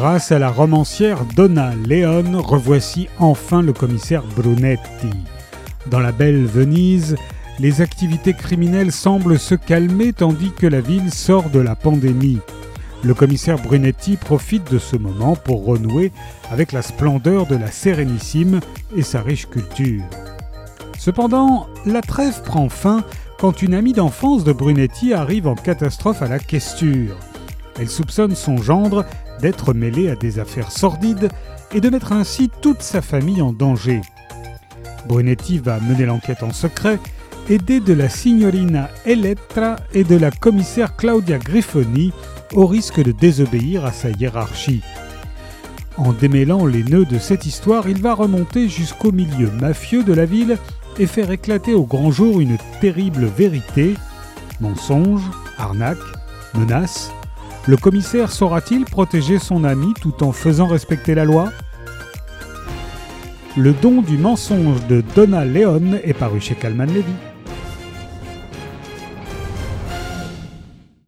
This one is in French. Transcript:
Grâce à la romancière Donna Leon, revoici enfin le commissaire Brunetti. Dans la belle Venise, les activités criminelles semblent se calmer tandis que la ville sort de la pandémie. Le commissaire Brunetti profite de ce moment pour renouer avec la splendeur de la Sérénissime et sa riche culture. Cependant, la trêve prend fin quand une amie d'enfance de Brunetti arrive en catastrophe à la questure. Elle soupçonne son gendre d'être mêlé à des affaires sordides et de mettre ainsi toute sa famille en danger. Brunetti va mener l'enquête en secret, aidé de la signorina Elettra et de la commissaire Claudia Griffoni, au risque de désobéir à sa hiérarchie. En démêlant les nœuds de cette histoire, il va remonter jusqu'au milieu mafieux de la ville et faire éclater au grand jour une terrible vérité. Mensonge, arnaque, menace. Le commissaire saura-t-il protéger son ami tout en faisant respecter la loi? Le don du mensonge de Donna Leon est paru chez Calman Levy.